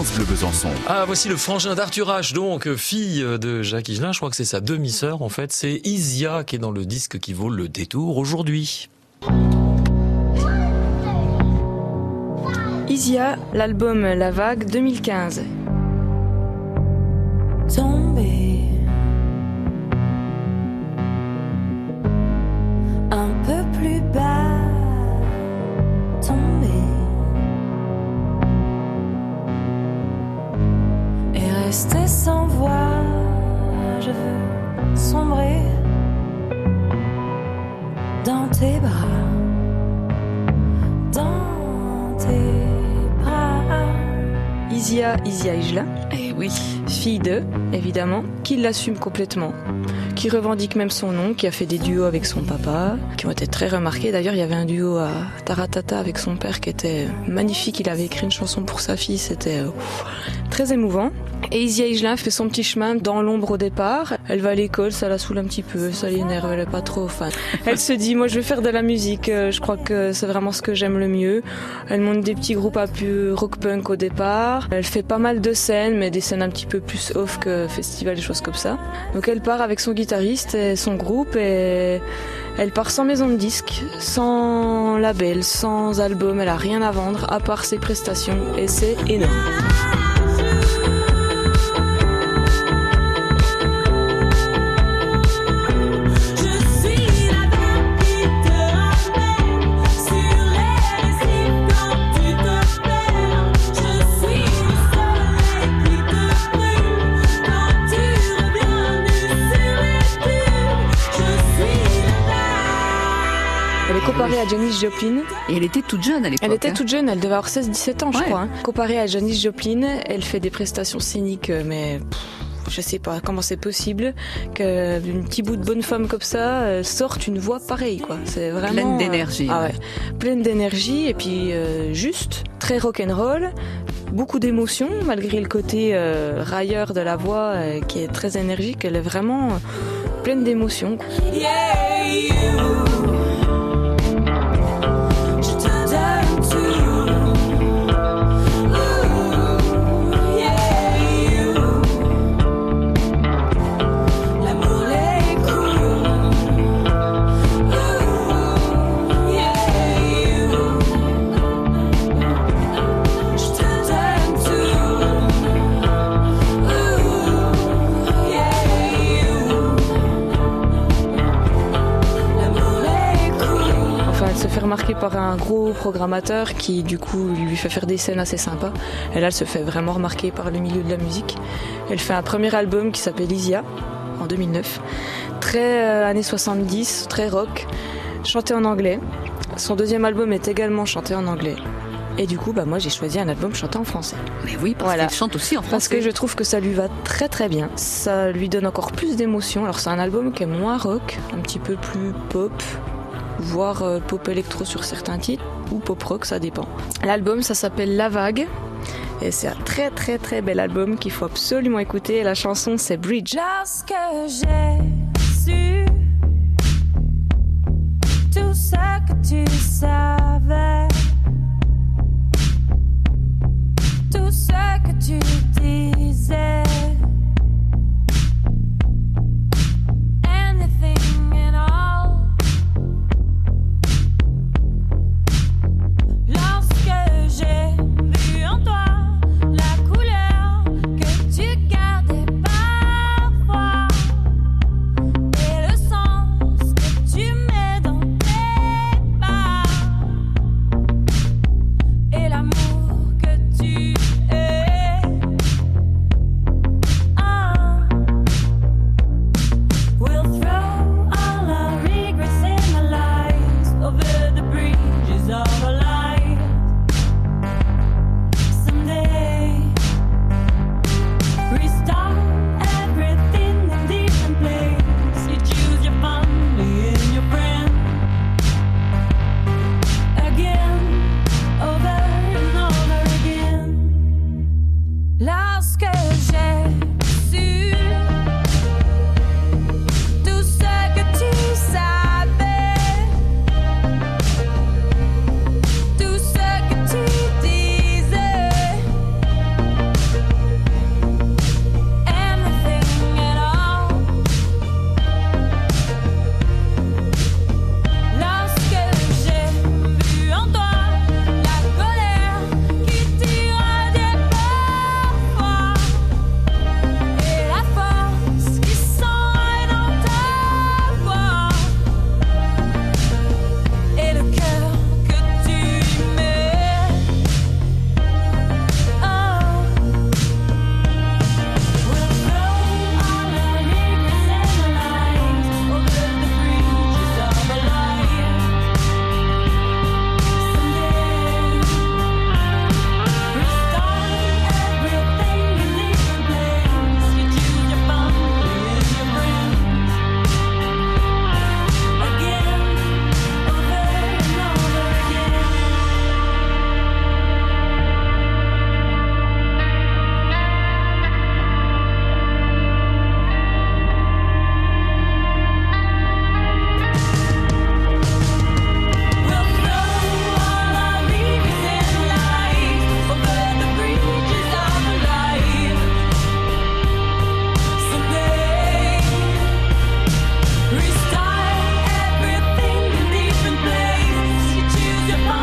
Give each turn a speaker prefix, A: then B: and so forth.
A: France Bleu Besançon.
B: Ah, voici le frangin d'Arthur H, donc fille de Jacques Higelin. Je crois que c'est sa demi-sœur, en fait. C'est Isia qui est dans le disque qui vaut le détour aujourd'hui.
C: Isia, l'album La Vague 2015. Isia, Isia Higelin.
D: Eh oui.
C: Fille de, évidemment, qui l'assume complètement, qui revendique même son nom, qui a fait des duos avec son papa, qui ont été très remarqués. D'ailleurs, il y avait un duo à Taratata avec son père qui était magnifique. Il avait écrit une chanson pour sa fille, c'était euh, très émouvant. Et Isia fait son petit chemin dans l'ombre au départ. Elle va à l'école, ça la saoule un petit peu, ça l'énerve, elle est pas trop fan. Elle se dit, moi je vais faire de la musique, euh, je crois que c'est vraiment ce que j'aime le mieux. Elle monte des petits groupes un peu rock punk au départ. Elle fait pas mal de scènes, mais des scènes un petit peu plus off que festival, des choses comme ça. Donc elle part avec son guitariste et son groupe et elle part sans maison de disque, sans label, sans album, elle a rien à vendre à part ses prestations et c'est énorme. Comparée à Janis Joplin.
D: Et elle était toute jeune à l'époque.
C: Elle était
D: hein.
C: toute jeune, elle devait avoir 16-17 ans, je
D: Ouais.
C: crois. hein. Comparée à Janis Joplin, elle fait des prestations scéniques, euh, mais je sais pas comment c'est possible qu'une petite bout de bonne femme comme ça euh, sorte une voix pareille, quoi. C'est vraiment
D: Pleine
C: euh,
D: d'énergie,
C: ah
D: ouais.
C: pleine d'énergie et puis euh, juste, très rock'n'roll. Beaucoup d'émotions malgré le côté euh, railleur de la voix euh, qui est très énergique. Elle est vraiment pleine d'émotions.
E: Yeah,
C: Remarquer par un gros programmateur qui, du coup, lui fait faire des scènes assez sympas. Et là, elle se fait vraiment remarquer par le milieu de la musique. Elle fait un premier album qui s'appelle Isia, en 2009. Très euh, années 70, très rock, chanté en anglais. Son deuxième album est également chanté en anglais. Et du coup, bah, moi, j'ai choisi un album chanté en français.
D: Mais oui, parce
C: Voilà.
D: qu'elle chante aussi en français.
C: Parce que je trouve que ça lui va très très bien. Ça lui donne encore plus d'émotion. Alors c'est un album qui est moins rock, un petit peu plus pop, voire euh, pop électro sur certains titres, ou pop rock, ça dépend. L'album, ça s'appelle La Vague. Et c'est un très très très bel album qu'il faut absolument écouter. La chanson c'est Bridge.
E: Lorsque j'ai su tout ce que tu